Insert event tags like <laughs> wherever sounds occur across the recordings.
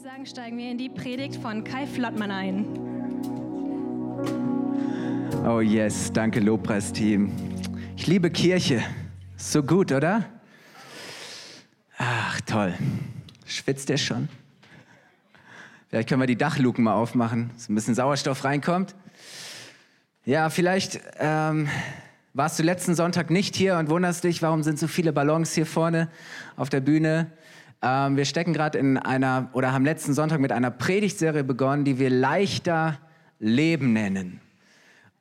ich sagen, steigen wir in die Predigt von Kai Flottmann ein. Oh yes, danke Lobpreisteam. Ich liebe Kirche. So gut, oder? Ach, toll. Schwitzt ihr schon? Vielleicht können wir die Dachluken mal aufmachen, dass ein bisschen Sauerstoff reinkommt. Ja, vielleicht ähm, warst du letzten Sonntag nicht hier und wunderst dich, warum sind so viele Ballons hier vorne auf der Bühne. Ähm, wir stecken gerade in einer oder haben letzten Sonntag mit einer Predigtserie begonnen, die wir leichter Leben nennen.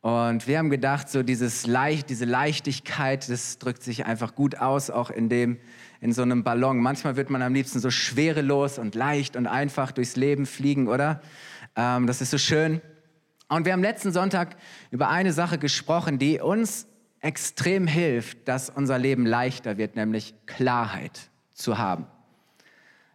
Und wir haben gedacht, so dieses Leicht, diese Leichtigkeit, das drückt sich einfach gut aus, auch in dem, in so einem Ballon. Manchmal wird man am liebsten so schwerelos und leicht und einfach durchs Leben fliegen, oder? Ähm, das ist so schön. Und wir haben letzten Sonntag über eine Sache gesprochen, die uns extrem hilft, dass unser Leben leichter wird, nämlich Klarheit zu haben.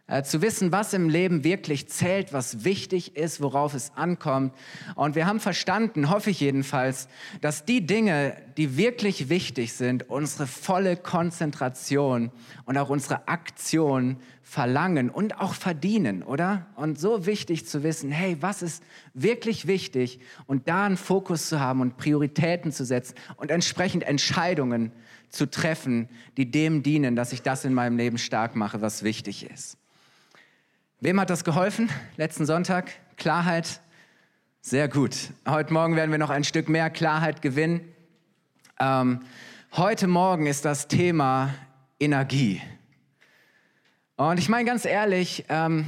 Äh, zu wissen, was im Leben wirklich zählt, was wichtig ist, worauf es ankommt. Und wir haben verstanden, hoffe ich jedenfalls, dass die Dinge, die wirklich wichtig sind, unsere volle Konzentration und auch unsere Aktion verlangen und auch verdienen, oder? Und so wichtig zu wissen, hey, was ist wirklich wichtig und da einen Fokus zu haben und Prioritäten zu setzen und entsprechend Entscheidungen zu treffen, die dem dienen, dass ich das in meinem Leben stark mache, was wichtig ist. Wem hat das geholfen letzten Sonntag? Klarheit? Sehr gut. Heute Morgen werden wir noch ein Stück mehr Klarheit gewinnen. Ähm, heute Morgen ist das Thema Energie. Und ich meine ganz ehrlich, ähm,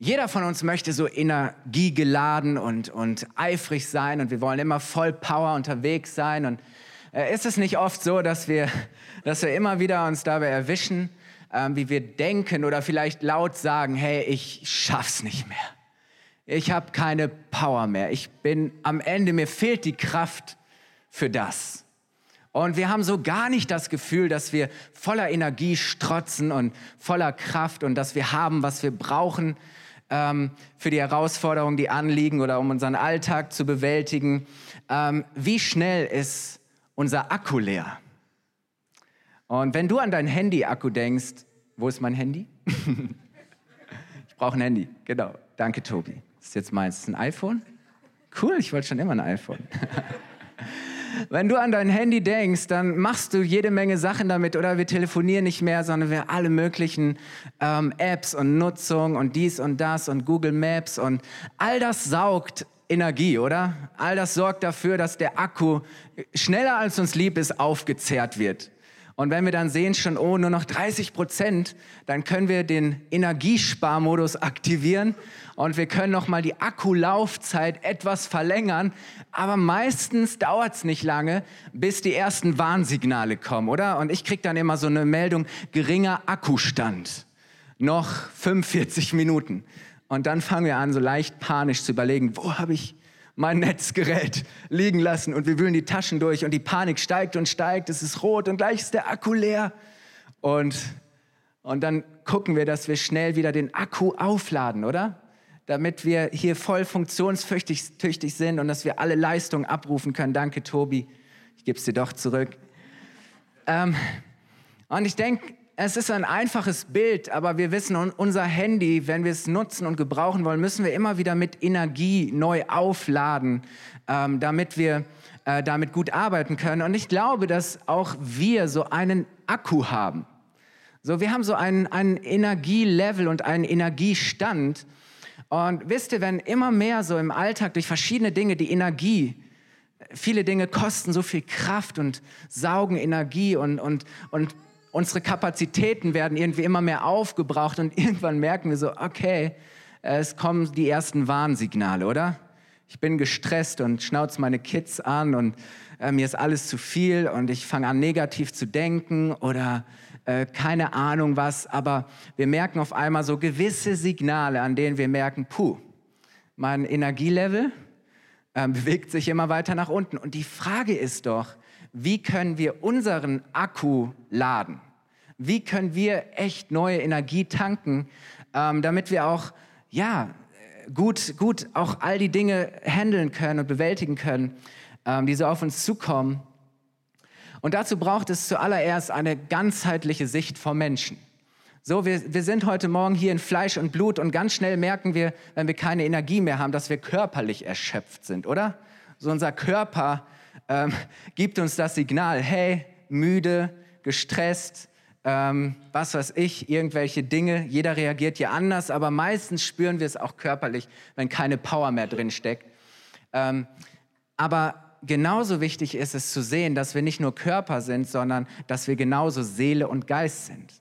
jeder von uns möchte so energiegeladen und, und eifrig sein und wir wollen immer voll Power unterwegs sein. Und äh, ist es nicht oft so, dass wir, dass wir immer wieder uns dabei erwischen, ähm, wie wir denken oder vielleicht laut sagen, hey, ich schaff's nicht mehr. Ich habe keine Power mehr. Ich bin am Ende, mir fehlt die Kraft für das. Und wir haben so gar nicht das Gefühl, dass wir voller Energie strotzen und voller Kraft und dass wir haben, was wir brauchen ähm, für die Herausforderungen, die anliegen oder um unseren Alltag zu bewältigen. Ähm, wie schnell ist unser Akku leer? Und wenn du an dein Handy-Akku denkst, wo ist mein Handy? <laughs> ich brauche ein Handy, genau. Danke, Tobi. Das ist jetzt meins. Das ist ein iPhone? Cool, ich wollte schon immer ein iPhone. <laughs> Wenn du an dein Handy denkst, dann machst du jede Menge Sachen damit oder wir telefonieren nicht mehr, sondern wir alle möglichen ähm, Apps und Nutzung und dies und das und Google Maps und all das saugt Energie, oder? All das sorgt dafür, dass der Akku schneller als uns lieb ist aufgezehrt wird. Und wenn wir dann sehen schon, oh, nur noch 30 Prozent, dann können wir den Energiesparmodus aktivieren und wir können nochmal die Akkulaufzeit etwas verlängern. Aber meistens dauert es nicht lange, bis die ersten Warnsignale kommen, oder? Und ich kriege dann immer so eine Meldung, geringer Akkustand. Noch 45 Minuten. Und dann fangen wir an, so leicht panisch zu überlegen, wo habe ich mein Netzgerät liegen lassen und wir wühlen die Taschen durch und die Panik steigt und steigt, es ist rot und gleich ist der Akku leer. Und, und dann gucken wir, dass wir schnell wieder den Akku aufladen, oder? Damit wir hier voll funktionstüchtig sind und dass wir alle Leistungen abrufen können. Danke, Tobi. Ich gebe es dir doch zurück. Ähm, und ich denke, es ist ein einfaches Bild, aber wir wissen, unser Handy, wenn wir es nutzen und gebrauchen wollen, müssen wir immer wieder mit Energie neu aufladen, ähm, damit wir äh, damit gut arbeiten können. Und ich glaube, dass auch wir so einen Akku haben. So, wir haben so einen, einen Energielevel und einen Energiestand. Und wisst ihr, wenn immer mehr so im Alltag durch verschiedene Dinge die Energie viele Dinge kosten so viel Kraft und saugen Energie und, und, und unsere Kapazitäten werden irgendwie immer mehr aufgebraucht und <laughs> irgendwann merken wir so, okay, es kommen die ersten Warnsignale, oder? Ich bin gestresst und schnauze meine Kids an und äh, mir ist alles zu viel und ich fange an negativ zu denken oder äh, keine Ahnung was, aber wir merken auf einmal so gewisse Signale, an denen wir merken, puh, mein Energielevel äh, <laughs> bewegt sich immer weiter nach unten. Und die Frage ist doch, wie können wir unseren Akku laden? Wie können wir echt neue Energie tanken, ähm, damit wir auch, ja, gut, gut auch all die Dinge handeln können und bewältigen können, ähm, die so auf uns zukommen. Und dazu braucht es zuallererst eine ganzheitliche Sicht vom Menschen. So, wir, wir sind heute Morgen hier in Fleisch und Blut und ganz schnell merken wir, wenn wir keine Energie mehr haben, dass wir körperlich erschöpft sind, oder? So unser Körper ähm, gibt uns das Signal, hey, müde, gestresst, ähm, was weiß ich, irgendwelche Dinge. Jeder reagiert ja anders, aber meistens spüren wir es auch körperlich, wenn keine Power mehr drin steckt. Ähm, aber genauso wichtig ist es zu sehen, dass wir nicht nur Körper sind, sondern dass wir genauso Seele und Geist sind.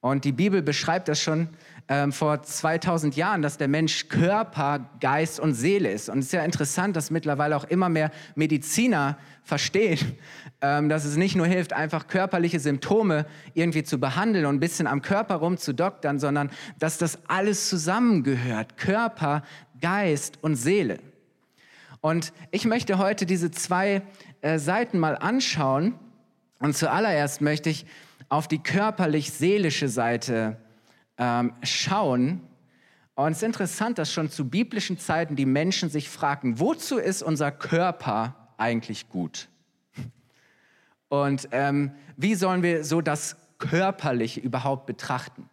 Und die Bibel beschreibt das schon ähm, vor 2000 Jahren, dass der Mensch Körper, Geist und Seele ist. Und es ist ja interessant, dass mittlerweile auch immer mehr Mediziner verstehen, ähm, dass es nicht nur hilft, einfach körperliche Symptome irgendwie zu behandeln und ein bisschen am Körper rumzudoktern, sondern dass das alles zusammengehört. Körper, Geist und Seele. Und ich möchte heute diese zwei äh, Seiten mal anschauen. Und zuallererst möchte ich auf die körperlich-seelische Seite ähm, schauen. Und es ist interessant, dass schon zu biblischen Zeiten die Menschen sich fragen, wozu ist unser Körper eigentlich gut? Und ähm, wie sollen wir so das Körperliche überhaupt betrachten?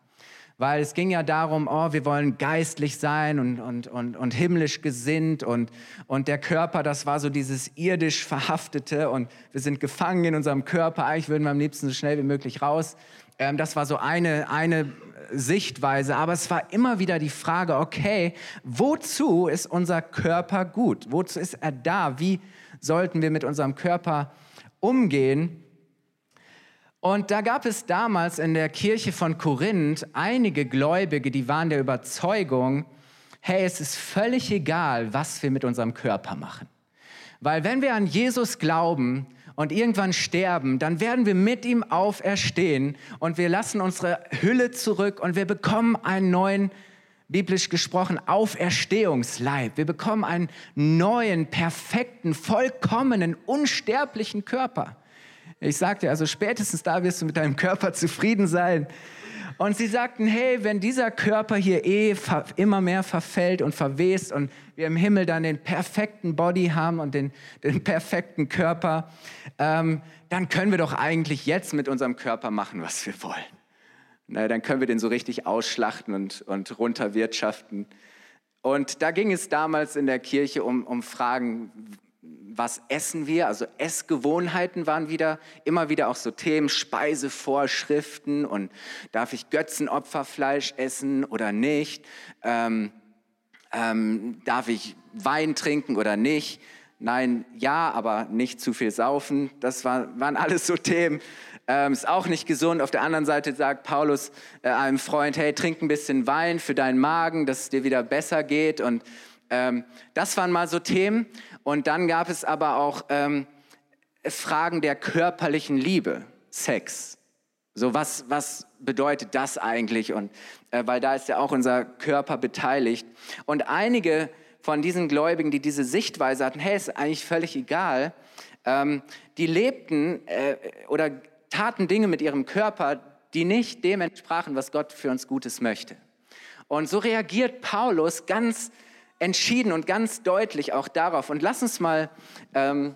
Weil es ging ja darum, oh, wir wollen geistlich sein und, und, und, und himmlisch gesinnt und, und der Körper, das war so dieses irdisch Verhaftete und wir sind gefangen in unserem Körper, eigentlich würden wir am liebsten so schnell wie möglich raus. Ähm, das war so eine, eine Sichtweise, aber es war immer wieder die Frage, okay, wozu ist unser Körper gut? Wozu ist er da? Wie sollten wir mit unserem Körper umgehen? Und da gab es damals in der Kirche von Korinth einige Gläubige, die waren der Überzeugung, hey, es ist völlig egal, was wir mit unserem Körper machen. Weil wenn wir an Jesus glauben und irgendwann sterben, dann werden wir mit ihm auferstehen und wir lassen unsere Hülle zurück und wir bekommen einen neuen, biblisch gesprochen, Auferstehungsleib. Wir bekommen einen neuen, perfekten, vollkommenen, unsterblichen Körper. Ich sagte, also spätestens da wirst du mit deinem Körper zufrieden sein. Und sie sagten, hey, wenn dieser Körper hier eh immer mehr verfällt und verwest und wir im Himmel dann den perfekten Body haben und den, den perfekten Körper, ähm, dann können wir doch eigentlich jetzt mit unserem Körper machen, was wir wollen. Na, dann können wir den so richtig ausschlachten und, und runterwirtschaften. Und da ging es damals in der Kirche um, um Fragen, was essen wir? Also Essgewohnheiten waren wieder immer wieder auch so Themen, Speisevorschriften und darf ich Götzenopferfleisch essen oder nicht? Ähm, ähm, darf ich Wein trinken oder nicht? Nein, ja, aber nicht zu viel saufen. Das war, waren alles so Themen. Ähm, ist auch nicht gesund. Auf der anderen Seite sagt Paulus äh, einem Freund, hey, trink ein bisschen Wein für deinen Magen, dass es dir wieder besser geht. Und ähm, das waren mal so Themen. Und dann gab es aber auch ähm, Fragen der körperlichen Liebe, Sex. So, was, was bedeutet das eigentlich? Und äh, weil da ist ja auch unser Körper beteiligt. Und einige von diesen Gläubigen, die diese Sichtweise hatten, hey, ist eigentlich völlig egal, ähm, die lebten äh, oder taten Dinge mit ihrem Körper, die nicht dem entsprachen, was Gott für uns Gutes möchte. Und so reagiert Paulus ganz entschieden und ganz deutlich auch darauf. Und lass uns mal ähm,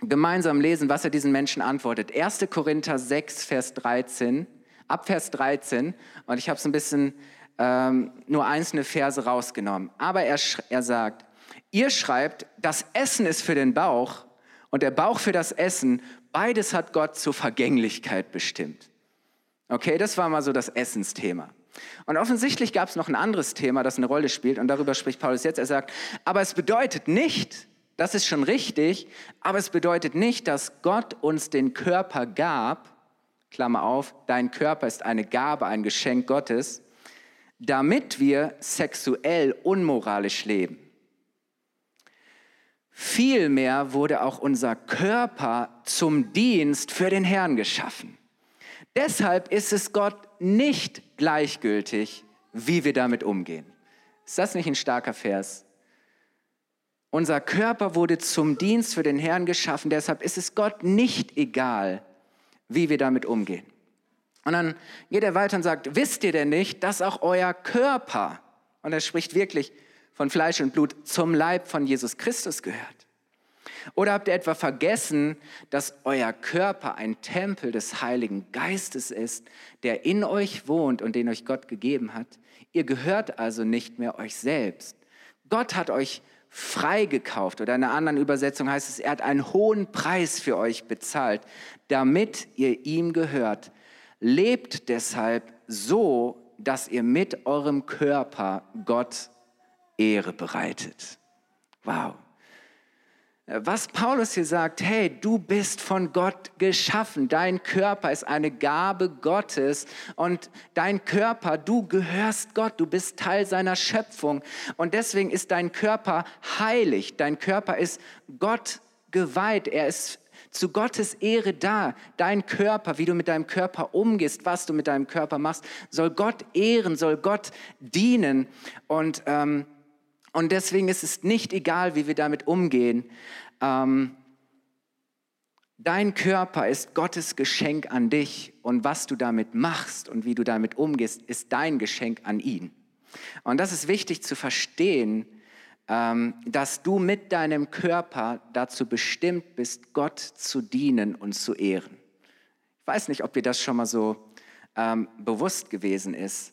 gemeinsam lesen, was er diesen Menschen antwortet. 1. Korinther 6, Vers 13, ab Vers 13. Und ich habe so ein bisschen ähm, nur einzelne Verse rausgenommen. Aber er, er sagt, ihr schreibt, das Essen ist für den Bauch und der Bauch für das Essen. Beides hat Gott zur Vergänglichkeit bestimmt. Okay, das war mal so das Essensthema. Und offensichtlich gab es noch ein anderes Thema, das eine Rolle spielt, und darüber spricht Paulus jetzt. Er sagt, aber es bedeutet nicht, das ist schon richtig, aber es bedeutet nicht, dass Gott uns den Körper gab, Klammer auf, dein Körper ist eine Gabe, ein Geschenk Gottes, damit wir sexuell unmoralisch leben. Vielmehr wurde auch unser Körper zum Dienst für den Herrn geschaffen. Deshalb ist es Gott nicht gleichgültig, wie wir damit umgehen. Ist das nicht ein starker Vers? Unser Körper wurde zum Dienst für den Herrn geschaffen, deshalb ist es Gott nicht egal, wie wir damit umgehen. Und dann geht er weiter und sagt, wisst ihr denn nicht, dass auch euer Körper, und er spricht wirklich von Fleisch und Blut, zum Leib von Jesus Christus gehört? Oder habt ihr etwa vergessen, dass euer Körper ein Tempel des Heiligen Geistes ist, der in euch wohnt und den euch Gott gegeben hat? Ihr gehört also nicht mehr euch selbst. Gott hat euch freigekauft oder in einer anderen Übersetzung heißt es, er hat einen hohen Preis für euch bezahlt, damit ihr ihm gehört. Lebt deshalb so, dass ihr mit eurem Körper Gott Ehre bereitet. Wow. Was Paulus hier sagt, hey, du bist von Gott geschaffen, dein Körper ist eine Gabe Gottes und dein Körper, du gehörst Gott, du bist Teil seiner Schöpfung. Und deswegen ist dein Körper heilig, dein Körper ist Gott geweiht, er ist zu Gottes Ehre da. Dein Körper, wie du mit deinem Körper umgehst, was du mit deinem Körper machst, soll Gott ehren, soll Gott dienen. Und ähm, und deswegen ist es nicht egal, wie wir damit umgehen. Ähm, dein Körper ist Gottes Geschenk an dich und was du damit machst und wie du damit umgehst, ist dein Geschenk an ihn. Und das ist wichtig zu verstehen, ähm, dass du mit deinem Körper dazu bestimmt bist, Gott zu dienen und zu ehren. Ich weiß nicht, ob dir das schon mal so ähm, bewusst gewesen ist.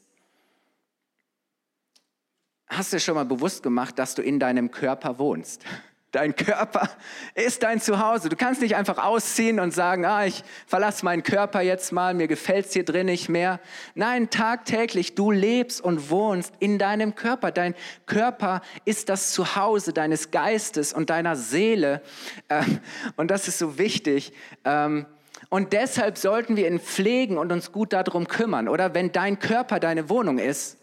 Hast du schon mal bewusst gemacht, dass du in deinem Körper wohnst? Dein Körper ist dein Zuhause. Du kannst nicht einfach ausziehen und sagen, ah, ich verlasse meinen Körper jetzt mal, mir gefällt es hier drin nicht mehr. Nein, tagtäglich, du lebst und wohnst in deinem Körper. Dein Körper ist das Zuhause deines Geistes und deiner Seele. Ähm, und das ist so wichtig. Ähm, und deshalb sollten wir ihn pflegen und uns gut darum kümmern. Oder wenn dein Körper deine Wohnung ist,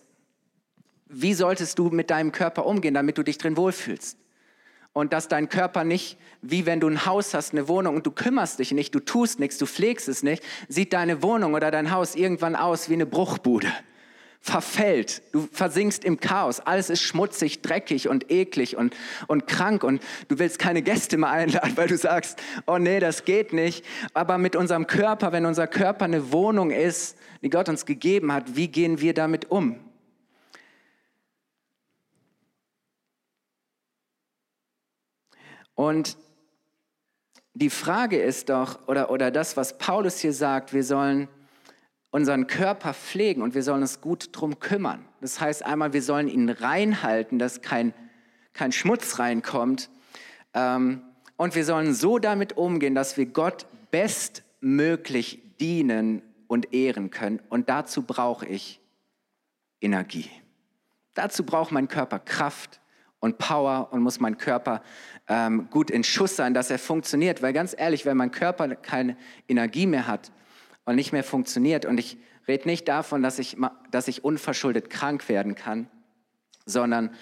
wie solltest du mit deinem Körper umgehen, damit du dich drin wohlfühlst? Und dass dein Körper nicht, wie wenn du ein Haus hast, eine Wohnung und du kümmerst dich nicht, du tust nichts, du pflegst es nicht, sieht deine Wohnung oder dein Haus irgendwann aus wie eine Bruchbude. Verfällt, du versinkst im Chaos, alles ist schmutzig, dreckig und eklig und, und krank und du willst keine Gäste mehr einladen, weil du sagst, oh nee, das geht nicht. Aber mit unserem Körper, wenn unser Körper eine Wohnung ist, die Gott uns gegeben hat, wie gehen wir damit um? Und die Frage ist doch, oder, oder das, was Paulus hier sagt, wir sollen unseren Körper pflegen und wir sollen uns gut drum kümmern. Das heißt einmal, wir sollen ihn reinhalten, dass kein, kein Schmutz reinkommt. Ähm, und wir sollen so damit umgehen, dass wir Gott bestmöglich dienen und ehren können. Und dazu brauche ich Energie. Dazu braucht mein Körper Kraft und Power und muss mein Körper ähm, gut in Schuss sein, dass er funktioniert. Weil ganz ehrlich, wenn mein Körper keine Energie mehr hat und nicht mehr funktioniert, und ich rede nicht davon, dass ich, dass ich unverschuldet krank werden kann, sondern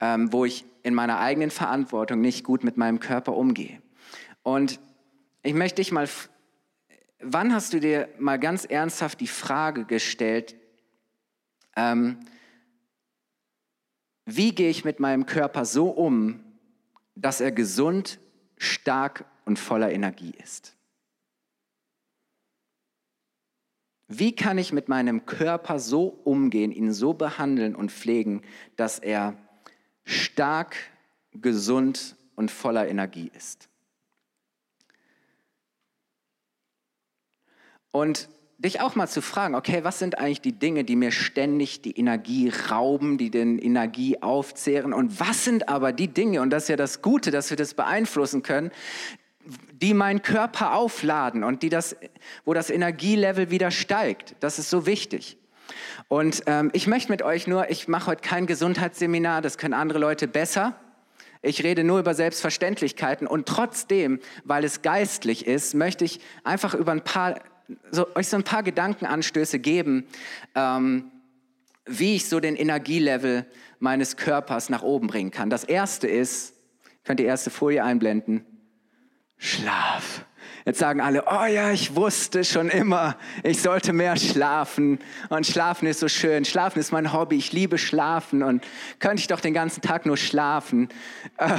ähm, wo ich in meiner eigenen Verantwortung nicht gut mit meinem Körper umgehe. Und ich möchte dich mal, wann hast du dir mal ganz ernsthaft die Frage gestellt, ähm, wie gehe ich mit meinem Körper so um, dass er gesund, stark und voller Energie ist? Wie kann ich mit meinem Körper so umgehen, ihn so behandeln und pflegen, dass er stark, gesund und voller Energie ist? Und dich auch mal zu fragen, okay, was sind eigentlich die Dinge, die mir ständig die Energie rauben, die den Energie aufzehren und was sind aber die Dinge, und das ist ja das Gute, dass wir das beeinflussen können, die meinen Körper aufladen und die das, wo das Energielevel wieder steigt. Das ist so wichtig. Und ähm, ich möchte mit euch nur, ich mache heute kein Gesundheitsseminar, das können andere Leute besser. Ich rede nur über Selbstverständlichkeiten und trotzdem, weil es geistlich ist, möchte ich einfach über ein paar so, euch so ein paar Gedankenanstöße geben, ähm, wie ich so den Energielevel meines Körpers nach oben bringen kann. Das erste ist, könnt ihr die erste Folie einblenden, Schlaf. Jetzt sagen alle, oh ja, ich wusste schon immer, ich sollte mehr schlafen. Und schlafen ist so schön. Schlafen ist mein Hobby. Ich liebe schlafen. Und könnte ich doch den ganzen Tag nur schlafen. Äh,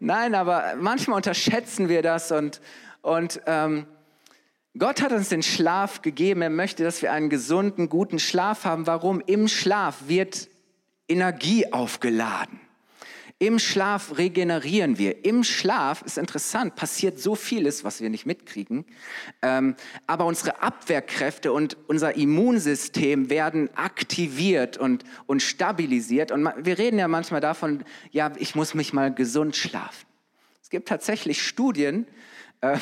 nein, aber manchmal unterschätzen wir das und, und ähm, Gott hat uns den Schlaf gegeben. Er möchte, dass wir einen gesunden, guten Schlaf haben. Warum? Im Schlaf wird Energie aufgeladen. Im Schlaf regenerieren wir. Im Schlaf ist interessant, passiert so vieles, was wir nicht mitkriegen. Ähm, aber unsere Abwehrkräfte und unser Immunsystem werden aktiviert und, und stabilisiert. Und wir reden ja manchmal davon, ja, ich muss mich mal gesund schlafen. Es gibt tatsächlich Studien, äh,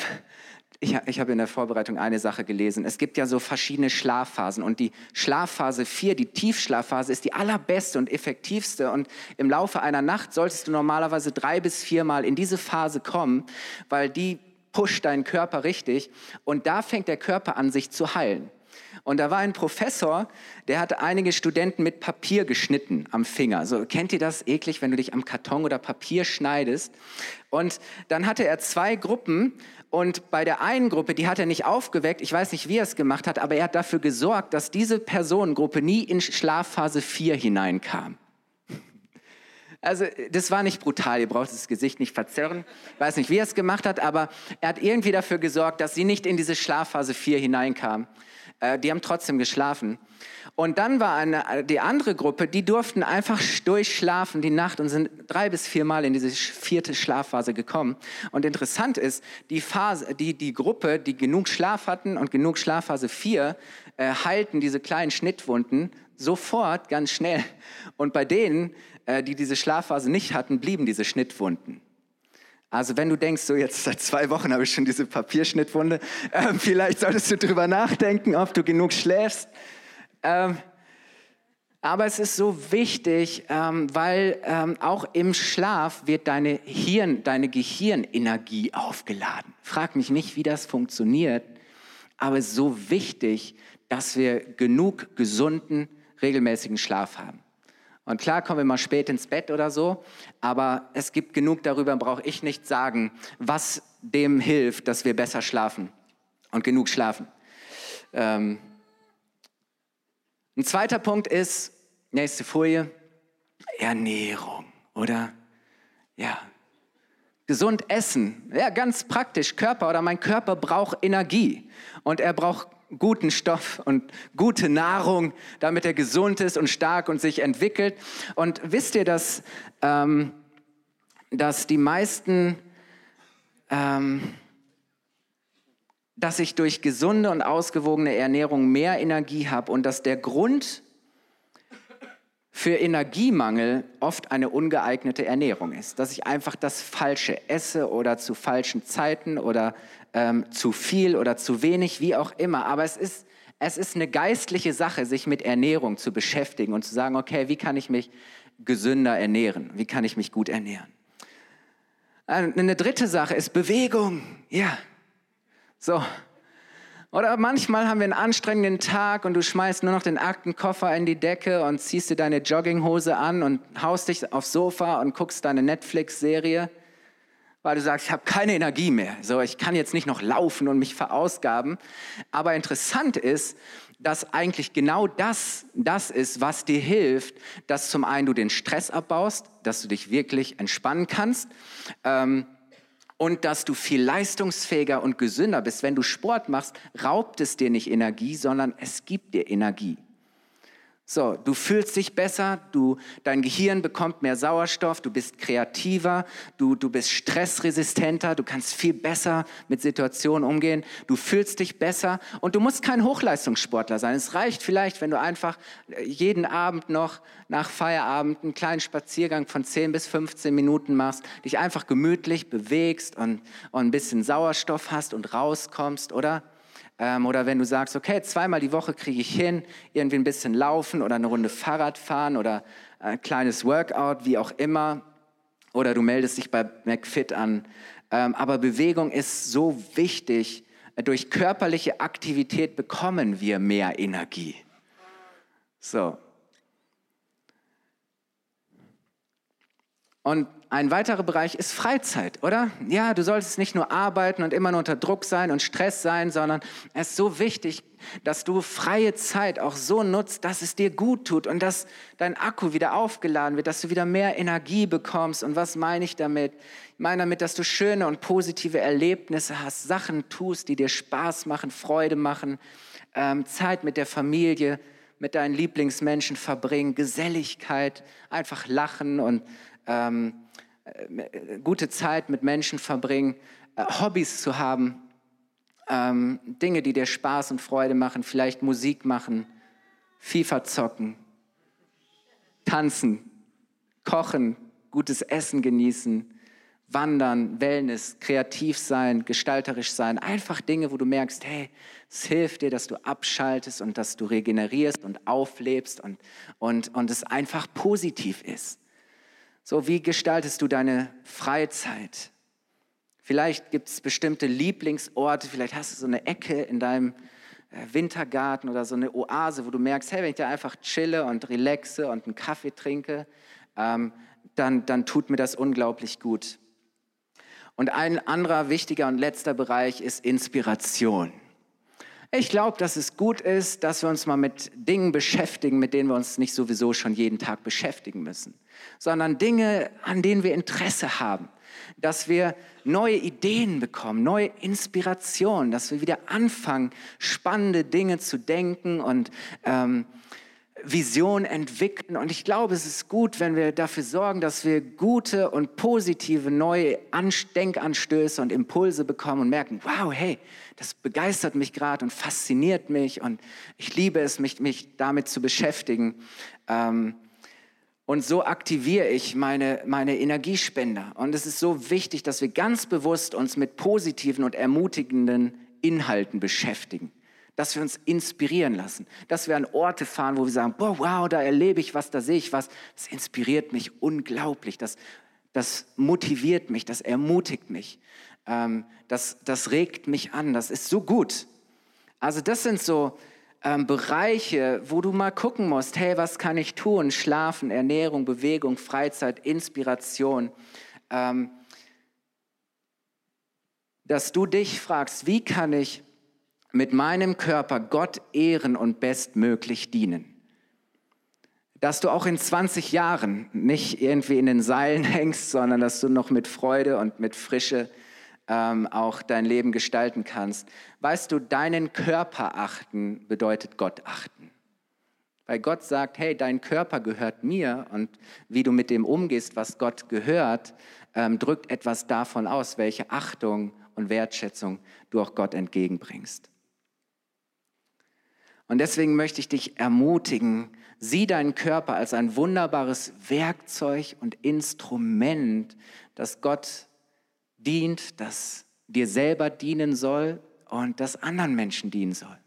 ich, ich habe in der Vorbereitung eine Sache gelesen. Es gibt ja so verschiedene Schlafphasen und die Schlafphase 4, die Tiefschlafphase, ist die allerbeste und effektivste. Und im Laufe einer Nacht solltest du normalerweise drei bis viermal in diese Phase kommen, weil die pusht deinen Körper richtig und da fängt der Körper an, sich zu heilen. Und da war ein Professor, der hatte einige Studenten mit Papier geschnitten am Finger. So, kennt ihr das eklig, wenn du dich am Karton oder Papier schneidest? Und dann hatte er zwei Gruppen und bei der einen Gruppe, die hat er nicht aufgeweckt, ich weiß nicht, wie er es gemacht hat, aber er hat dafür gesorgt, dass diese Personengruppe nie in Schlafphase 4 hineinkam. Also das war nicht brutal, ihr braucht das Gesicht nicht verzerren. Ich weiß nicht, wie er es gemacht hat, aber er hat irgendwie dafür gesorgt, dass sie nicht in diese Schlafphase 4 hineinkam. Äh, die haben trotzdem geschlafen. Und dann war eine, die andere Gruppe, die durften einfach durchschlafen die Nacht und sind drei bis viermal in diese vierte Schlafphase gekommen. Und interessant ist, die, Phase, die, die Gruppe, die genug Schlaf hatten und genug Schlafphase 4, äh, heilten diese kleinen Schnittwunden sofort, ganz schnell. Und bei denen, äh, die diese Schlafphase nicht hatten, blieben diese Schnittwunden. Also wenn du denkst, so jetzt seit zwei Wochen habe ich schon diese Papierschnittwunde, äh, vielleicht solltest du drüber nachdenken, ob du genug schläfst. Ähm, aber es ist so wichtig, ähm, weil ähm, auch im Schlaf wird deine Hirn, deine Gehirnenergie aufgeladen. Frag mich nicht, wie das funktioniert, aber es ist so wichtig, dass wir genug gesunden, regelmäßigen Schlaf haben. Und klar kommen wir mal spät ins Bett oder so, aber es gibt genug darüber, brauche ich nicht sagen, was dem hilft, dass wir besser schlafen und genug schlafen. Ähm, ein zweiter Punkt ist, nächste Folie, Ernährung, oder? Ja. Gesund essen, ja, ganz praktisch, Körper oder mein Körper braucht Energie und er braucht guten Stoff und gute Nahrung, damit er gesund ist und stark und sich entwickelt. Und wisst ihr, dass, ähm, dass die meisten, ähm, dass ich durch gesunde und ausgewogene Ernährung mehr Energie habe und dass der Grund für Energiemangel oft eine ungeeignete Ernährung ist, dass ich einfach das Falsche esse oder zu falschen Zeiten oder ähm, zu viel oder zu wenig, wie auch immer. Aber es ist, es ist eine geistliche Sache, sich mit Ernährung zu beschäftigen und zu sagen, okay, wie kann ich mich gesünder ernähren? Wie kann ich mich gut ernähren? Eine dritte Sache ist Bewegung. Ja. So. Oder manchmal haben wir einen anstrengenden Tag und du schmeißt nur noch den Aktenkoffer in die Decke und ziehst dir deine Jogginghose an und haust dich aufs Sofa und guckst deine Netflix-Serie weil du sagst, ich habe keine Energie mehr. So, ich kann jetzt nicht noch laufen und mich verausgaben. Aber interessant ist, dass eigentlich genau das das ist, was dir hilft, dass zum einen du den Stress abbaust, dass du dich wirklich entspannen kannst ähm, und dass du viel leistungsfähiger und gesünder bist. Wenn du Sport machst, raubt es dir nicht Energie, sondern es gibt dir Energie. So, du fühlst dich besser, du, dein Gehirn bekommt mehr Sauerstoff, du bist kreativer, du, du bist stressresistenter, du kannst viel besser mit Situationen umgehen, du fühlst dich besser und du musst kein Hochleistungssportler sein. Es reicht vielleicht, wenn du einfach jeden Abend noch nach Feierabend einen kleinen Spaziergang von 10 bis 15 Minuten machst, dich einfach gemütlich bewegst und, und ein bisschen Sauerstoff hast und rauskommst, oder? Ähm, oder wenn du sagst, okay, zweimal die Woche kriege ich hin, irgendwie ein bisschen laufen oder eine Runde Fahrrad fahren oder ein kleines Workout, wie auch immer. Oder du meldest dich bei McFit an. Ähm, aber Bewegung ist so wichtig. Durch körperliche Aktivität bekommen wir mehr Energie. So. Und ein weiterer Bereich ist Freizeit, oder? Ja, du solltest nicht nur arbeiten und immer nur unter Druck sein und Stress sein, sondern es ist so wichtig, dass du freie Zeit auch so nutzt, dass es dir gut tut und dass dein Akku wieder aufgeladen wird, dass du wieder mehr Energie bekommst. Und was meine ich damit? Ich meine damit, dass du schöne und positive Erlebnisse hast, Sachen tust, die dir Spaß machen, Freude machen, ähm, Zeit mit der Familie, mit deinen Lieblingsmenschen verbringen, Geselligkeit, einfach lachen und ähm, äh, gute Zeit mit Menschen verbringen, äh, Hobbys zu haben, ähm, Dinge, die dir Spaß und Freude machen, vielleicht Musik machen, FIFA zocken, tanzen, kochen, gutes Essen genießen, wandern, Wellness, kreativ sein, gestalterisch sein. Einfach Dinge, wo du merkst, hey, es hilft dir, dass du abschaltest und dass du regenerierst und auflebst und, und, und es einfach positiv ist. So, wie gestaltest du deine Freizeit? Vielleicht gibt es bestimmte Lieblingsorte, vielleicht hast du so eine Ecke in deinem äh, Wintergarten oder so eine Oase, wo du merkst, hey, wenn ich da einfach chille und relaxe und einen Kaffee trinke, ähm, dann, dann tut mir das unglaublich gut. Und ein anderer wichtiger und letzter Bereich ist Inspiration. Ich glaube, dass es gut ist, dass wir uns mal mit Dingen beschäftigen, mit denen wir uns nicht sowieso schon jeden Tag beschäftigen müssen, sondern Dinge, an denen wir Interesse haben, dass wir neue Ideen bekommen, neue Inspirationen, dass wir wieder anfangen, spannende Dinge zu denken und ähm, Vision entwickeln. Und ich glaube, es ist gut, wenn wir dafür sorgen, dass wir gute und positive neue Denkanstöße und Impulse bekommen und merken, wow, hey, das begeistert mich gerade und fasziniert mich und ich liebe es, mich, mich damit zu beschäftigen. Ähm, und so aktiviere ich meine, meine Energiespender. Und es ist so wichtig, dass wir ganz bewusst uns mit positiven und ermutigenden Inhalten beschäftigen dass wir uns inspirieren lassen, dass wir an Orte fahren, wo wir sagen, boah, wow, da erlebe ich was, da sehe ich was. Das inspiriert mich unglaublich, das, das motiviert mich, das ermutigt mich, ähm, das, das regt mich an, das ist so gut. Also das sind so ähm, Bereiche, wo du mal gucken musst, hey, was kann ich tun? Schlafen, Ernährung, Bewegung, Freizeit, Inspiration. Ähm, dass du dich fragst, wie kann ich mit meinem Körper Gott ehren und bestmöglich dienen. Dass du auch in 20 Jahren nicht irgendwie in den Seilen <laughs> hängst, sondern dass du noch mit Freude und mit Frische ähm, auch dein Leben gestalten kannst. Weißt du, deinen Körper achten bedeutet Gott achten. Weil Gott sagt, hey, dein Körper gehört mir und wie du mit dem umgehst, was Gott gehört, ähm, drückt etwas davon aus, welche Achtung und Wertschätzung du auch Gott entgegenbringst. Und deswegen möchte ich dich ermutigen, sieh deinen Körper als ein wunderbares Werkzeug und Instrument, das Gott dient, das dir selber dienen soll und das anderen Menschen dienen soll.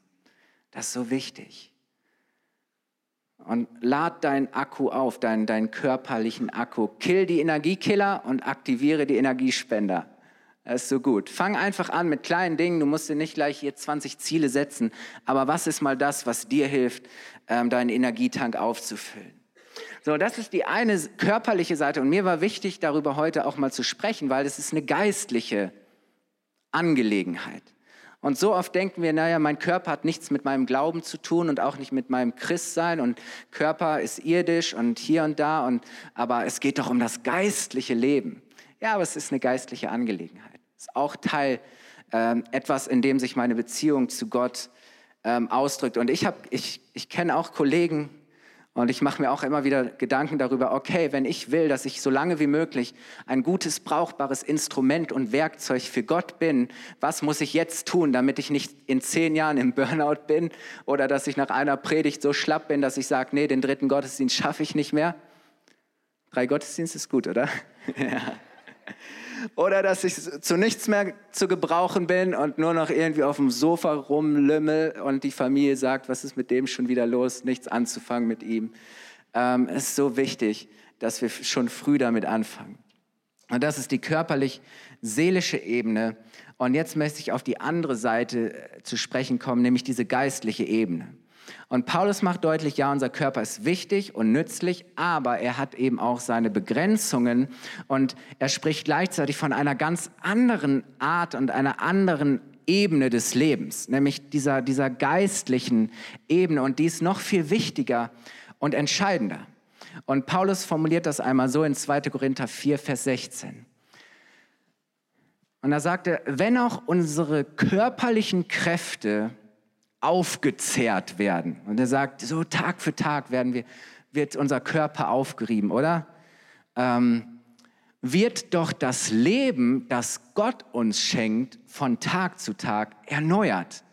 Das ist so wichtig. Und lad deinen Akku auf, deinen, deinen körperlichen Akku. Kill die Energiekiller und aktiviere die Energiespender. Das ist so gut. Fang einfach an mit kleinen Dingen. Du musst dir nicht gleich hier 20 Ziele setzen. Aber was ist mal das, was dir hilft, ähm, deinen Energietank aufzufüllen? So, das ist die eine körperliche Seite. Und mir war wichtig, darüber heute auch mal zu sprechen, weil es ist eine geistliche Angelegenheit. Und so oft denken wir, naja, mein Körper hat nichts mit meinem Glauben zu tun und auch nicht mit meinem Christsein und Körper ist irdisch und hier und da und, aber es geht doch um das geistliche Leben. Ja, aber es ist eine geistliche Angelegenheit ist auch Teil ähm, etwas, in dem sich meine Beziehung zu Gott ähm, ausdrückt. Und ich, ich, ich kenne auch Kollegen und ich mache mir auch immer wieder Gedanken darüber, okay, wenn ich will, dass ich so lange wie möglich ein gutes, brauchbares Instrument und Werkzeug für Gott bin, was muss ich jetzt tun, damit ich nicht in zehn Jahren im Burnout bin oder dass ich nach einer Predigt so schlapp bin, dass ich sage, nee, den dritten Gottesdienst schaffe ich nicht mehr? Drei Gottesdienste ist gut, oder? <laughs> ja oder dass ich zu nichts mehr zu gebrauchen bin und nur noch irgendwie auf dem Sofa rumlümmel und die Familie sagt, was ist mit dem schon wieder los, nichts anzufangen mit ihm. Ähm, es ist so wichtig, dass wir schon früh damit anfangen. Und das ist die körperlich-seelische Ebene. Und jetzt möchte ich auf die andere Seite äh, zu sprechen kommen, nämlich diese geistliche Ebene. Und Paulus macht deutlich, ja, unser Körper ist wichtig und nützlich, aber er hat eben auch seine Begrenzungen und er spricht gleichzeitig von einer ganz anderen Art und einer anderen Ebene des Lebens, nämlich dieser, dieser geistlichen Ebene und die ist noch viel wichtiger und entscheidender. Und Paulus formuliert das einmal so in 2. Korinther 4, Vers 16. Und da sagt er, wenn auch unsere körperlichen Kräfte aufgezehrt werden. Und er sagt, so Tag für Tag werden wir, wird unser Körper aufgerieben, oder? ähm, wird doch das Leben, das Gott uns schenkt, von Tag zu Tag erneuert.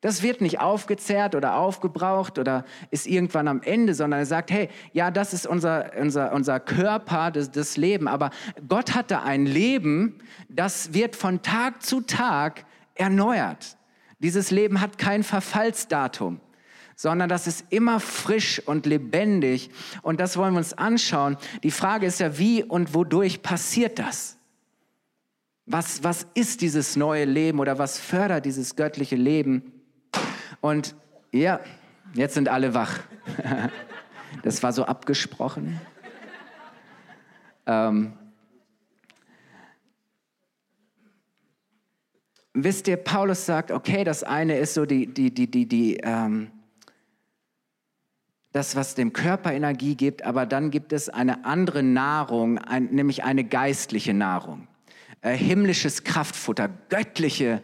Das wird nicht aufgezehrt oder aufgebraucht oder ist irgendwann am Ende, sondern er sagt, hey, ja, das ist unser, unser, unser Körper, das, das Leben, aber Gott hatte ein Leben, das wird von Tag zu Tag erneuert. Dieses Leben hat kein Verfallsdatum, sondern das ist immer frisch und lebendig und das wollen wir uns anschauen. Die Frage ist ja, wie und wodurch passiert das? Was, was ist dieses neue Leben oder was fördert dieses göttliche Leben? Und ja, jetzt sind alle wach. <laughs> Das war so abgesprochen. Ähm, wisst ihr, Paulus sagt, okay, das eine ist so die, die, die, die, die, ähm, das, was dem Körper Energie gibt, aber dann gibt es eine andere Nahrung, ein, nämlich eine geistliche Nahrung. Äh, himmlisches Kraftfutter, göttliche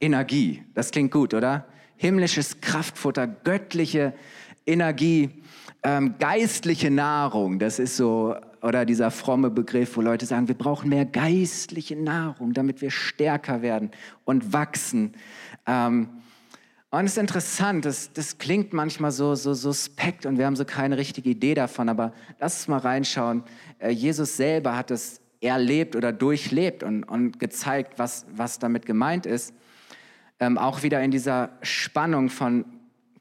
Energie. Das klingt gut, oder? himmlisches Kraftfutter, göttliche Energie, ähm, geistliche Nahrung. Das ist so, oder dieser fromme Begriff, wo Leute sagen, wir brauchen mehr geistliche Nahrung, damit wir stärker werden und wachsen. Ähm, und es ist interessant, das, das klingt manchmal so, so suspekt und wir haben so keine richtige Idee davon, aber lass uns mal reinschauen. Äh, Jesus selber hat es erlebt oder durchlebt und, und gezeigt, was, was damit gemeint ist ähm, auch wieder in dieser Spannung von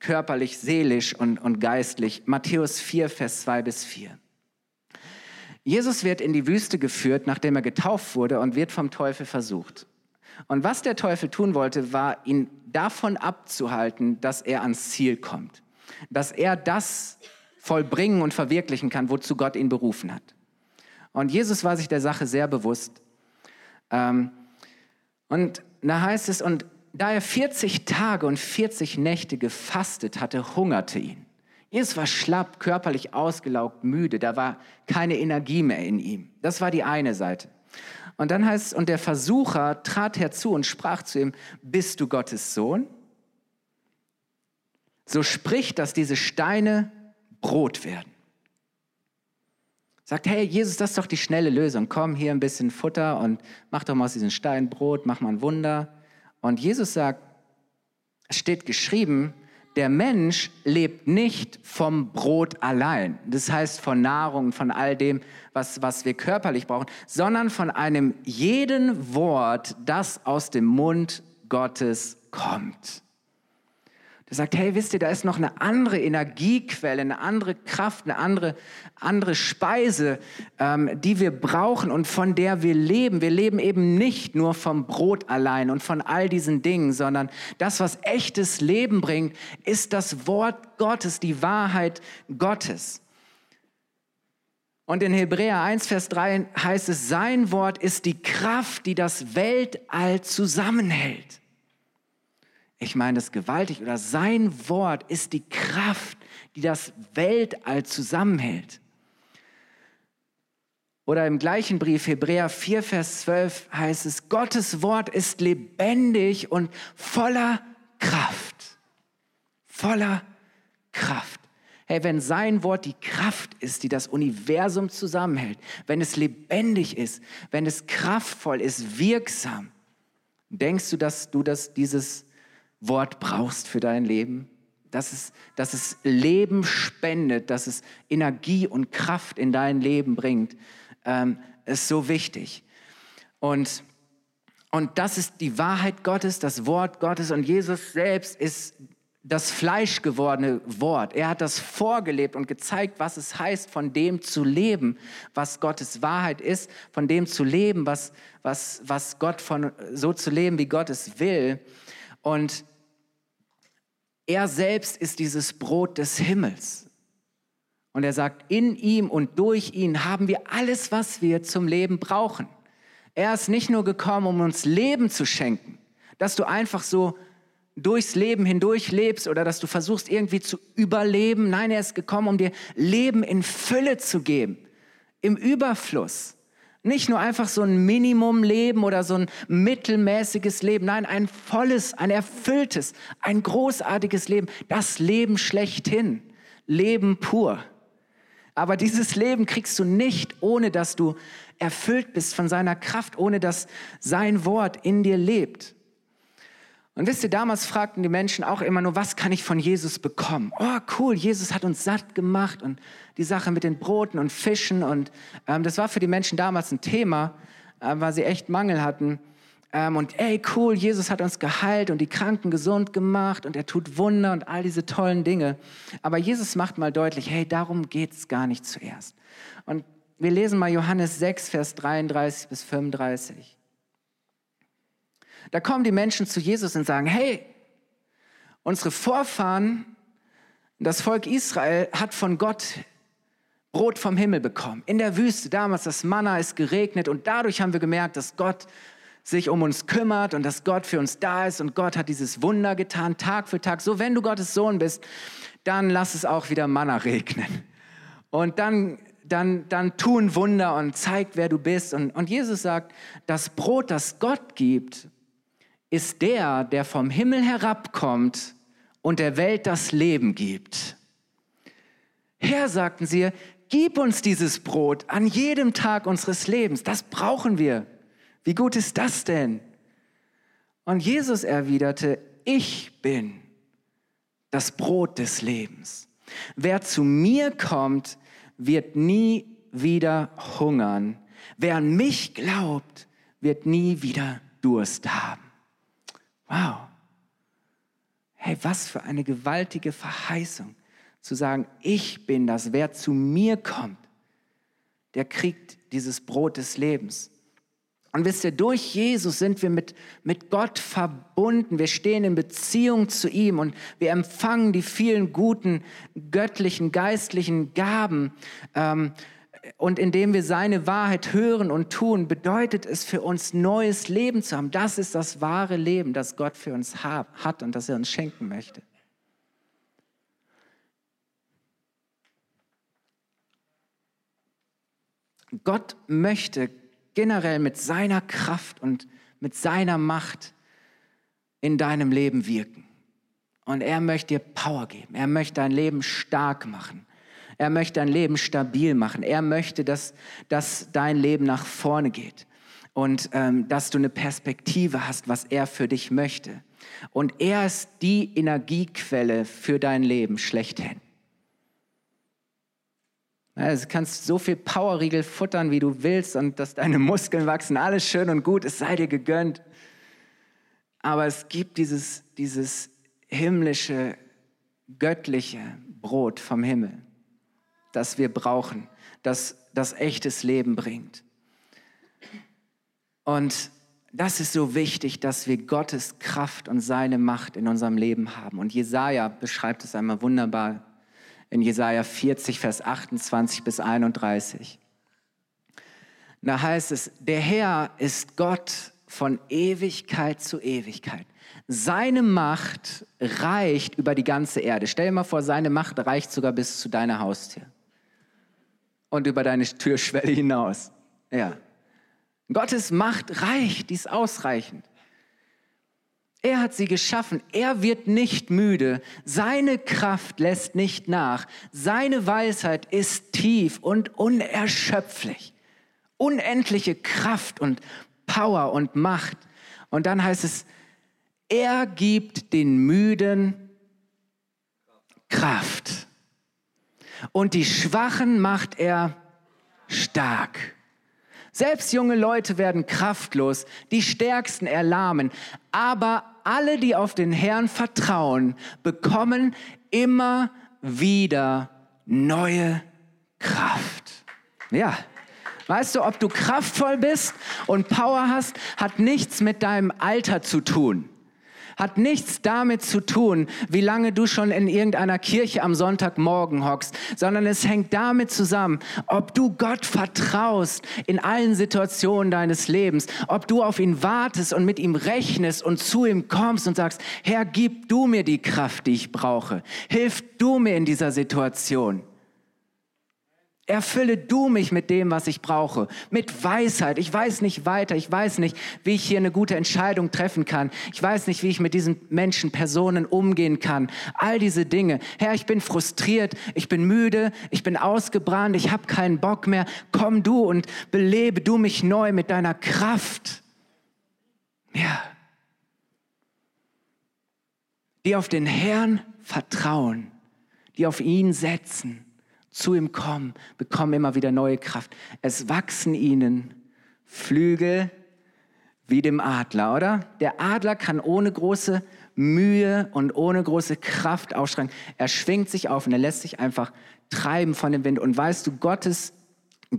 körperlich, seelisch und, und geistlich. Matthäus 4, Vers 2 bis 4. Jesus wird in die Wüste geführt, nachdem er getauft wurde und wird vom Teufel versucht. Und was der Teufel tun wollte, war ihn davon abzuhalten, dass er ans Ziel kommt. Dass er das vollbringen und verwirklichen kann, wozu Gott ihn berufen hat. Und Jesus war sich der Sache sehr bewusst. Ähm, und da heißt es, und da er 40 Tage und 40 Nächte gefastet hatte, hungerte ihn. Jesus war schlapp, körperlich ausgelaugt, müde, da war keine Energie mehr in ihm. Das war die eine Seite. Und dann heißt und der Versucher trat herzu und sprach zu ihm, bist du Gottes Sohn? So spricht, dass diese Steine Brot werden. Sagt, hey, Jesus, das ist doch die schnelle Lösung. Komm, hier ein bisschen Futter und mach doch mal aus diesen Steinen Brot, mach mal ein Wunder. Und Jesus sagt, es steht geschrieben, der Mensch lebt nicht vom Brot allein, das heißt von Nahrung, von all dem, was, was wir körperlich brauchen, sondern von einem jeden Wort, das aus dem Mund Gottes kommt. Der sagt, hey, wisst ihr, da ist noch eine andere Energiequelle, eine andere Kraft, eine andere, andere Speise, ähm, die wir brauchen und von der wir leben. Wir leben eben nicht nur vom Brot allein und von all diesen Dingen, sondern das, was echtes Leben bringt, ist das Wort Gottes, die Wahrheit Gottes. Und in Hebräer 1, Vers 3 heißt es, sein Wort ist die Kraft, die das Weltall zusammenhält. Ich meine das gewaltig. Oder sein Wort ist die Kraft, die das Weltall zusammenhält. Oder im gleichen Brief, Hebräer 4, Vers 12, heißt es, Gottes Wort ist lebendig und voller Kraft. Voller Kraft. Hey, wenn sein Wort die Kraft ist, die das Universum zusammenhält, wenn es lebendig ist, wenn es kraftvoll ist, wirksam, denkst du, dass du das, dieses Wort brauchst für dein Leben, dass es, dass es Leben spendet, dass es Energie und Kraft in dein Leben bringt, ähm, ist so wichtig. Und, und das ist die Wahrheit Gottes, das Wort Gottes und Jesus selbst ist das fleischgewordene Wort. Er hat das vorgelebt und gezeigt, was es heißt, von dem zu leben, was Gottes Wahrheit ist, von dem zu leben, was, was, was Gott von, so zu leben, wie Gott es will. Und er selbst ist dieses Brot des Himmels. Und er sagt, in ihm und durch ihn haben wir alles, was wir zum Leben brauchen. Er ist nicht nur gekommen, um uns Leben zu schenken, dass du einfach so durchs Leben hindurch lebst oder dass du versuchst irgendwie zu überleben. Nein, er ist gekommen, um dir Leben in Fülle zu geben, im Überfluss. Nicht nur einfach so ein Minimumleben oder so ein mittelmäßiges Leben, nein, ein volles, ein erfülltes, ein großartiges Leben, das Leben schlechthin, Leben pur. Aber dieses Leben kriegst du nicht, ohne dass du erfüllt bist von seiner Kraft, ohne dass sein Wort in dir lebt. Und wisst ihr, damals fragten die Menschen auch immer nur, was kann ich von Jesus bekommen? Oh, cool, Jesus hat uns satt gemacht und die Sache mit den Broten und Fischen und ähm, das war für die Menschen damals ein Thema, äh, weil sie echt Mangel hatten. Ähm, und ey, cool, Jesus hat uns geheilt und die Kranken gesund gemacht und er tut Wunder und all diese tollen Dinge. Aber Jesus macht mal deutlich, hey, darum geht's gar nicht zuerst. Und wir lesen mal Johannes 6, Vers 33 bis 35. Da kommen die Menschen zu Jesus und sagen, hey, unsere Vorfahren, das Volk Israel hat von Gott Brot vom Himmel bekommen. In der Wüste damals, das Manna ist geregnet und dadurch haben wir gemerkt, dass Gott sich um uns kümmert und dass Gott für uns da ist und Gott hat dieses Wunder getan, Tag für Tag. So, wenn du Gottes Sohn bist, dann lass es auch wieder Manna regnen. Und dann, dann, dann tun Wunder und zeig, wer du bist. Und, und Jesus sagt, das Brot, das Gott gibt, ist der, der vom Himmel herabkommt und der Welt das Leben gibt. Herr, sagten sie, gib uns dieses Brot an jedem Tag unseres Lebens. Das brauchen wir. Wie gut ist das denn? Und Jesus erwiderte, ich bin das Brot des Lebens. Wer zu mir kommt, wird nie wieder hungern. Wer an mich glaubt, wird nie wieder Durst haben. Wow. Hey, was für eine gewaltige Verheißung zu sagen, ich bin das, wer zu mir kommt, der kriegt dieses Brot des Lebens. Und wisst ihr, durch Jesus sind wir mit, mit Gott verbunden. Wir stehen in Beziehung zu ihm und wir empfangen die vielen guten, göttlichen, geistlichen Gaben. Ähm, und indem wir seine Wahrheit hören und tun, bedeutet es für uns neues Leben zu haben. Das ist das wahre Leben, das Gott für uns hat und das er uns schenken möchte. Gott möchte generell mit seiner Kraft und mit seiner Macht in deinem Leben wirken. Und er möchte dir Power geben. Er möchte dein Leben stark machen. Er möchte dein Leben stabil machen. Er möchte, dass, dass dein Leben nach vorne geht und ähm, dass du eine Perspektive hast, was er für dich möchte. Und er ist die Energiequelle für dein Leben schlechthin. Also du kannst so viel Powerriegel futtern, wie du willst und dass deine Muskeln wachsen, alles schön und gut, es sei dir gegönnt. Aber es gibt dieses, dieses himmlische, göttliche Brot vom Himmel, das wir brauchen, das das echtes Leben bringt. Und das ist so wichtig, dass wir Gottes Kraft und seine Macht in unserem Leben haben. Und Jesaja beschreibt es einmal wunderbar in Jesaja 40, Vers 28 bis 31. Da heißt es, der Herr ist Gott von Ewigkeit zu Ewigkeit. Seine Macht reicht über die ganze Erde. Stell dir mal vor, seine Macht reicht sogar bis zu deiner Haustür und über deine Türschwelle hinaus. Ja. Gottes Macht reicht, die ist ausreichend. Er hat sie geschaffen. Er wird nicht müde. Seine Kraft lässt nicht nach. Seine Weisheit ist tief und unerschöpflich. Unendliche Kraft und Power und Macht. Und dann heißt es, er gibt den Müden Kraft. Und die Schwachen macht er stark. Selbst junge Leute werden kraftlos, die Stärksten erlahmen, aber alle, die auf den Herrn vertrauen, bekommen immer wieder neue Kraft. Ja. Weißt du, ob du kraftvoll bist und Power hast, hat nichts mit deinem Alter zu tun hat nichts damit zu tun, wie lange du schon in irgendeiner Kirche am Sonntagmorgen hockst, sondern es hängt damit zusammen, ob du Gott vertraust in allen Situationen deines Lebens, ob du auf ihn wartest und mit ihm rechnest und zu ihm kommst und sagst, Herr, gib du mir die Kraft, die ich brauche. Hilf du mir in dieser Situation. Erfülle du mich mit dem, was ich brauche, mit Weisheit. Ich weiß nicht weiter, ich weiß nicht, wie ich hier eine gute Entscheidung treffen kann. Ich weiß nicht, wie ich mit diesen Menschen, Personen umgehen kann. All diese Dinge. Herr, ich bin frustriert, ich bin müde, ich bin ausgebrannt, ich habe keinen Bock mehr. Komm du und belebe du mich neu mit deiner Kraft. Ja. Die auf den Herrn vertrauen, die auf ihn setzen zu ihm kommen, bekommen immer wieder neue Kraft. Es wachsen ihnen Flügel wie dem Adler, oder? Der Adler kann ohne große Mühe und ohne große Kraft aufschreien. Er schwingt sich auf und er lässt sich einfach treiben von dem Wind. Und weißt du, Gottes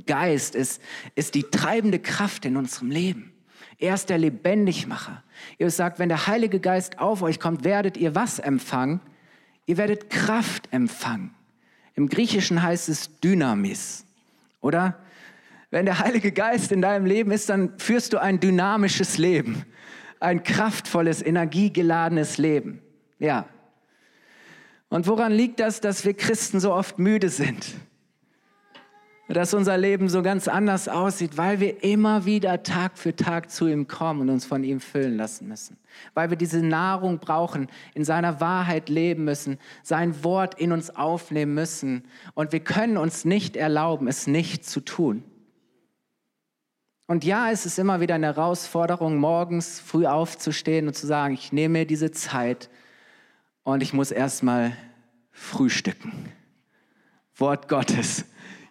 Geist ist, ist die treibende Kraft in unserem Leben. Er ist der Lebendigmacher. Ihr sagt, wenn der Heilige Geist auf euch kommt, werdet ihr was empfangen? Ihr werdet Kraft empfangen. Im Griechischen heißt es Dynamis, oder? Wenn der Heilige Geist in deinem Leben ist, dann führst du ein dynamisches Leben, ein kraftvolles, energiegeladenes Leben. Ja. Und woran liegt das, dass wir Christen so oft müde sind? Dass unser Leben so ganz anders aussieht, weil wir immer wieder Tag für Tag zu ihm kommen und uns von ihm füllen lassen müssen. Weil wir diese Nahrung brauchen, in seiner Wahrheit leben müssen, sein Wort in uns aufnehmen müssen. Und wir können uns nicht erlauben, es nicht zu tun. Und ja, es ist immer wieder eine Herausforderung, morgens früh aufzustehen und zu sagen, ich nehme mir diese Zeit und ich muss erstmal frühstücken. Wort Gottes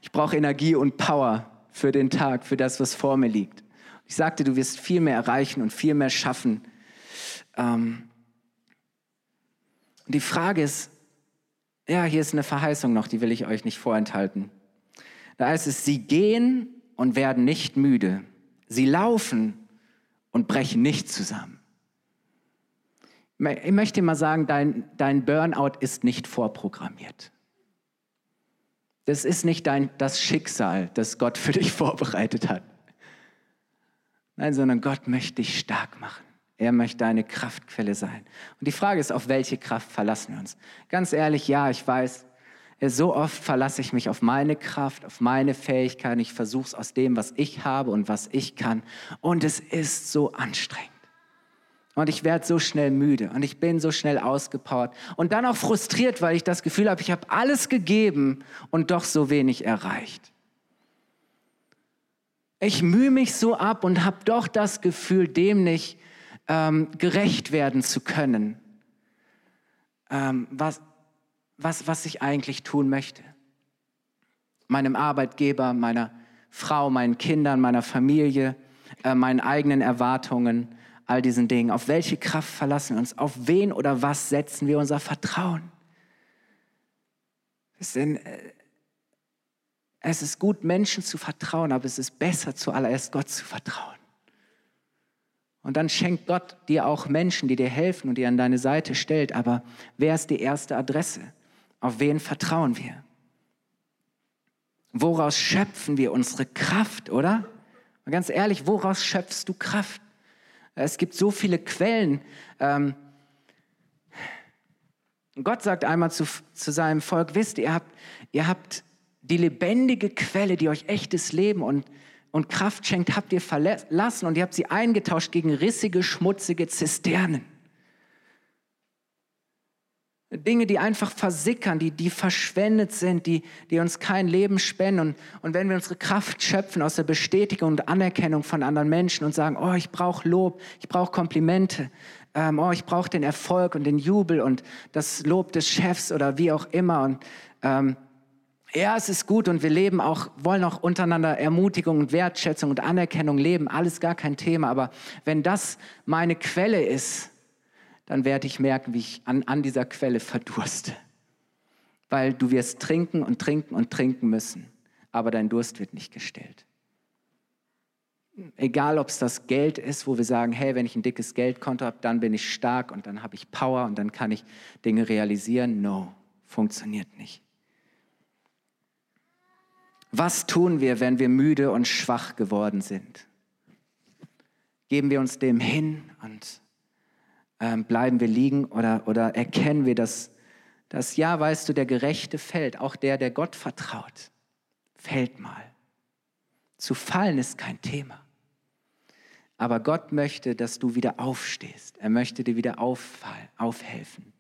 ich brauche Energie und Power für den Tag, für das, was vor mir liegt. Ich sagte, du wirst viel mehr erreichen und viel mehr schaffen. Ähm die Frage ist, ja, hier ist eine Verheißung noch, die will ich euch nicht vorenthalten. Da heißt es, sie gehen und werden nicht müde. Sie laufen und brechen nicht zusammen. Ich möchte mal sagen, dein, dein Burnout ist nicht vorprogrammiert. Das ist nicht dein, das Schicksal, das Gott für dich <laughs> vorbereitet hat. Nein, sondern Gott möchte dich stark machen. Er möchte deine Kraftquelle sein. Und die Frage ist, auf welche Kraft verlassen wir uns? Ganz ehrlich, ja, ich weiß, so oft verlasse ich mich auf meine Kraft, auf meine Fähigkeiten. Ich versuche es aus dem, was ich habe und was ich kann. Und es ist so anstrengend. Und ich werde so schnell müde und ich bin so schnell ausgepowert und dann auch frustriert, weil ich das Gefühl habe, ich habe alles gegeben und doch so wenig erreicht. Ich mühe mich so ab und habe doch das Gefühl, dem nicht ähm, gerecht werden zu können, ähm, was, was, was ich eigentlich tun möchte. Meinem Arbeitgeber, meiner Frau, meinen Kindern, meiner Familie, äh, meinen eigenen Erwartungen all diesen Dingen? Auf welche Kraft verlassen wir uns? Auf wen oder was setzen wir unser Vertrauen? Äh, es ist gut, Menschen zu vertrauen, aber es ist besser, zuallererst Gott zu vertrauen. Und dann schenkt Gott dir auch Menschen, die dir helfen und die an deine Seite stellt. Aber wer ist die erste Adresse? Auf wen vertrauen wir? Woraus schöpfen wir unsere Kraft, oder? ganz ehrlich, woraus schöpfst du Kraft? Es gibt so viele Quellen. Ähm, Gott sagt einmal zu, zu seinem Volk, wisst ihr, habt, ihr habt die lebendige Quelle, die euch echtes Leben und, und Kraft schenkt, habt ihr verlassen und ihr habt sie eingetauscht gegen rissige, schmutzige Zisternen. Dinge, die einfach versickern, die, die verschwendet sind, die, die uns kein Leben spenden. Und, und wenn wir unsere Kraft schöpfen aus der Bestätigung und Anerkennung von anderen Menschen und sagen, oh, ich brauche Lob, ich brauche Komplimente, ähm, oh, ich brauche den Erfolg und den Jubel und das Lob des Chefs oder wie auch immer. Und ähm, ja, es ist gut und wir leben auch, wollen auch untereinander Ermutigung und Wertschätzung und Anerkennung leben, alles gar kein Thema. Aber wenn das meine Quelle ist, dann werde ich merken, wie ich an, an dieser Quelle verdurste. Weil du wirst trinken und trinken und trinken müssen, aber dein Durst wird nicht gestillt. Egal, ob es das Geld ist, wo wir sagen, hey, wenn ich ein dickes Geldkonto habe, dann bin ich stark und dann habe ich Power und dann kann ich Dinge realisieren. No, funktioniert nicht. Was tun wir, wenn wir müde und schwach geworden sind? Geben wir uns dem hin und ähm, bleiben wir liegen oder, oder erkennen wir, dass, dass, ja, weißt du, der Gerechte fällt, auch der, der Gott vertraut, fällt mal. Zu fallen ist kein Thema. Aber Gott möchte, dass du wieder aufstehst. Er möchte dir wieder auffallen, aufhelfen.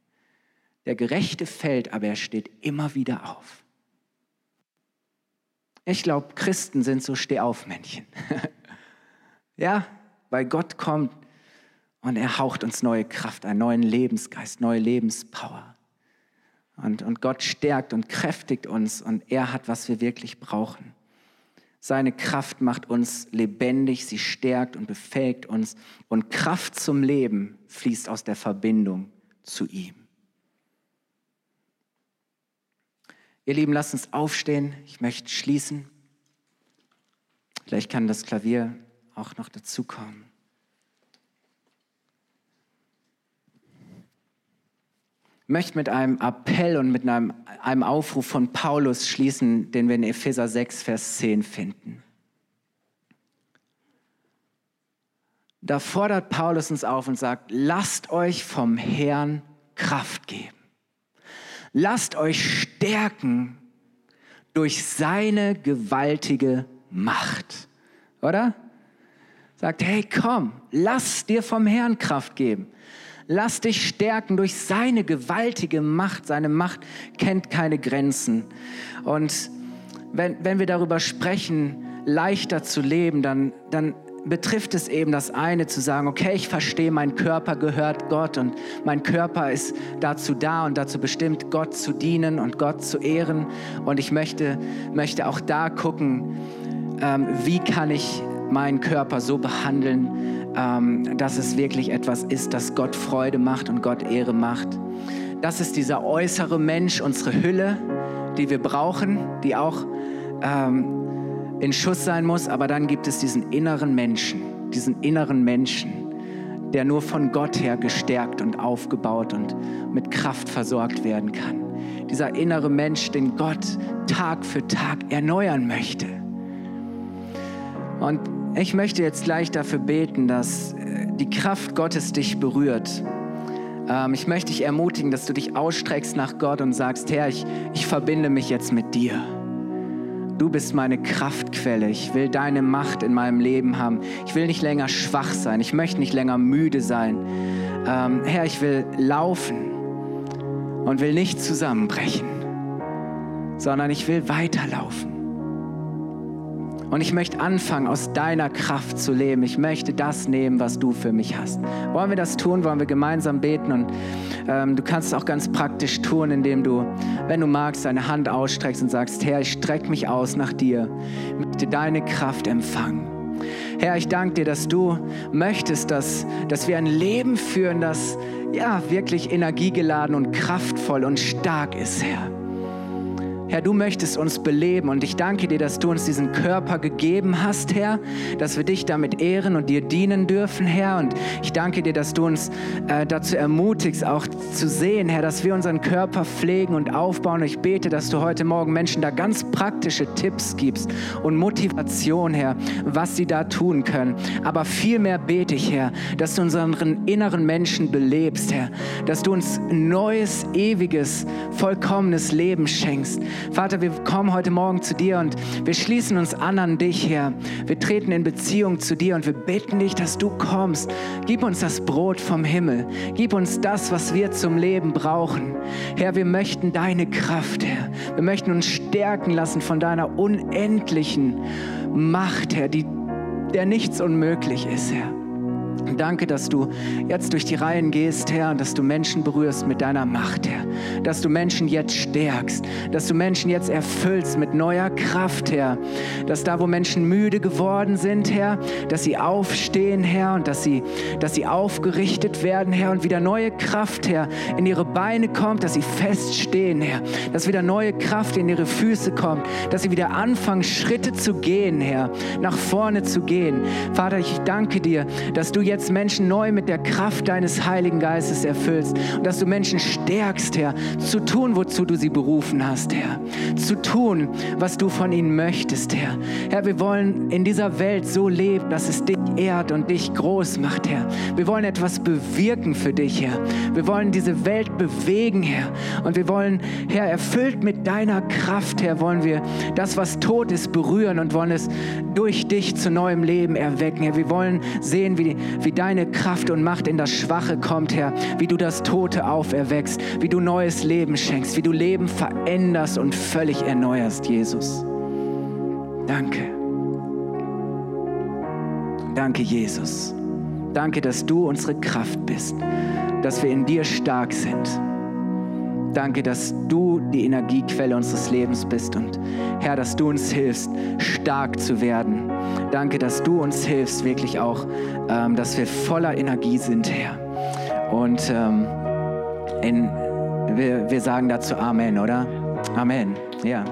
Der Gerechte fällt, aber er steht immer wieder auf. Ich glaube, Christen sind so Stehaufmännchen. <laughs> ja, weil Gott kommt und er haucht uns neue Kraft, einen neuen Lebensgeist, neue Lebenspower. Und, und Gott stärkt und kräftigt uns und er hat, was wir wirklich brauchen. Seine Kraft macht uns lebendig, sie stärkt und befähigt uns. Und Kraft zum Leben fließt aus der Verbindung zu ihm. Ihr Lieben, lasst uns aufstehen. Ich möchte schließen. Vielleicht kann das Klavier auch noch dazukommen. Möchte mit einem Appell und mit einem, einem Aufruf von Paulus schließen, den wir in Epheser 6, Vers 10 finden. Da fordert Paulus uns auf und sagt, lasst euch vom Herrn Kraft geben. Lasst euch stärken durch seine gewaltige Macht. Oder? Sagt, hey, komm, lass dir vom Herrn Kraft geben. Lass dich stärken durch seine gewaltige Macht. Seine Macht kennt keine Grenzen. Und wenn, wenn wir darüber sprechen, leichter zu leben, dann, dann betrifft es eben das eine zu sagen, okay, ich verstehe, mein Körper gehört Gott und mein Körper ist dazu da und dazu bestimmt, Gott zu dienen und Gott zu ehren. Und ich möchte, möchte auch da gucken, ähm, wie kann ich meinen Körper so behandeln, ähm, dass es wirklich etwas ist, das Gott Freude macht und Gott Ehre macht. Das ist dieser äußere Mensch, unsere Hülle, die wir brauchen, die auch ähm, in Schuss sein muss. Aber dann gibt es diesen inneren Menschen, diesen inneren Menschen, der nur von Gott her gestärkt und aufgebaut und mit Kraft versorgt werden kann. Dieser innere Mensch, den Gott Tag für Tag erneuern möchte. Und ich möchte jetzt gleich dafür beten, dass äh, die Kraft Gottes dich berührt. Ähm, ich möchte dich ermutigen, dass du dich ausstreckst nach Gott und sagst, Herr, ich, ich verbinde mich jetzt mit dir. Du bist meine Kraftquelle. Ich will deine Macht in meinem Leben haben. Ich will nicht länger schwach sein. Ich möchte nicht länger müde sein. Ähm, Herr, ich will laufen und will nicht zusammenbrechen, sondern ich will weiterlaufen. Und ich möchte anfangen, aus deiner Kraft zu leben. Ich möchte das nehmen, was du für mich hast. Wollen wir das tun? Wollen wir gemeinsam beten? Und ähm, du kannst es auch ganz praktisch tun, indem du, wenn du magst, deine Hand ausstreckst und sagst, Herr, ich strecke mich aus nach dir. Ich möchte deine Kraft empfangen. Herr, ich danke dir, dass du möchtest, dass, dass wir ein Leben führen, das ja wirklich energiegeladen und kraftvoll und stark ist, Herr. Herr, du möchtest uns beleben und ich danke dir, dass du uns diesen Körper gegeben hast, Herr, dass wir dich damit ehren und dir dienen dürfen, Herr. Und ich danke dir, dass du uns äh, dazu ermutigst, auch zu sehen, Herr, dass wir unseren Körper pflegen und aufbauen. Ich bete, dass du heute Morgen Menschen da ganz praktische Tipps gibst und Motivation, Herr, was sie da tun können. Aber vielmehr bete ich, Herr, dass du unseren inneren Menschen belebst, Herr, dass du uns neues, ewiges, vollkommenes Leben schenkst. Vater, wir kommen heute Morgen zu dir und wir schließen uns an an dich, Herr. Wir treten in Beziehung zu dir und wir bitten dich, dass du kommst. Gib uns das Brot vom Himmel. Gib uns das, was wir zum Leben brauchen. Herr, wir möchten deine Kraft, Herr. Wir möchten uns stärken lassen von deiner unendlichen Macht, Herr, die, der nichts unmöglich ist, Herr. Danke, dass du jetzt durch die Reihen gehst, Herr, und dass du Menschen berührst mit deiner Macht, Herr. Dass du Menschen jetzt stärkst, dass du Menschen jetzt erfüllst mit neuer Kraft, Herr. Dass da, wo Menschen müde geworden sind, Herr, dass sie aufstehen, Herr, und dass sie, dass sie aufgerichtet werden, Herr, und wieder neue Kraft, Herr, in ihre Beine kommt, dass sie feststehen, Herr. Dass wieder neue Kraft in ihre Füße kommt, dass sie wieder anfangen, Schritte zu gehen, Herr, nach vorne zu gehen. Vater, ich danke dir, dass du jetzt Menschen neu mit der Kraft deines Heiligen Geistes erfüllst und dass du Menschen stärkst, Herr, zu tun, wozu du sie berufen hast, Herr. Zu tun, was du von ihnen möchtest, Herr. Herr, wir wollen in dieser Welt so leben, dass es dich ehrt und dich groß macht, Herr. Wir wollen etwas bewirken für dich, Herr. Wir wollen diese Welt bewegen, Herr. Und wir wollen, Herr, erfüllt mit deiner Kraft, Herr, wollen wir das, was tot ist, berühren und wollen es durch dich zu neuem Leben erwecken, Herr. Wir wollen sehen, wie, wie deine Kraft und Macht in das Schwache kommt, Herr. Wie du das Tote auferweckst, wie du neues Leben schenkst, wie du Leben veränderst und völlig erneuerst, Jesus. Danke. Danke, Jesus. Danke, dass du unsere Kraft bist, dass wir in dir stark sind. Danke, dass du die Energiequelle unseres Lebens bist und Herr, dass du uns hilfst, stark zu werden. Danke, dass du uns hilfst, wirklich auch, ähm, dass wir voller Energie sind, Herr. Und ähm, in, wir, wir sagen dazu Amen, oder? Amen. Ja.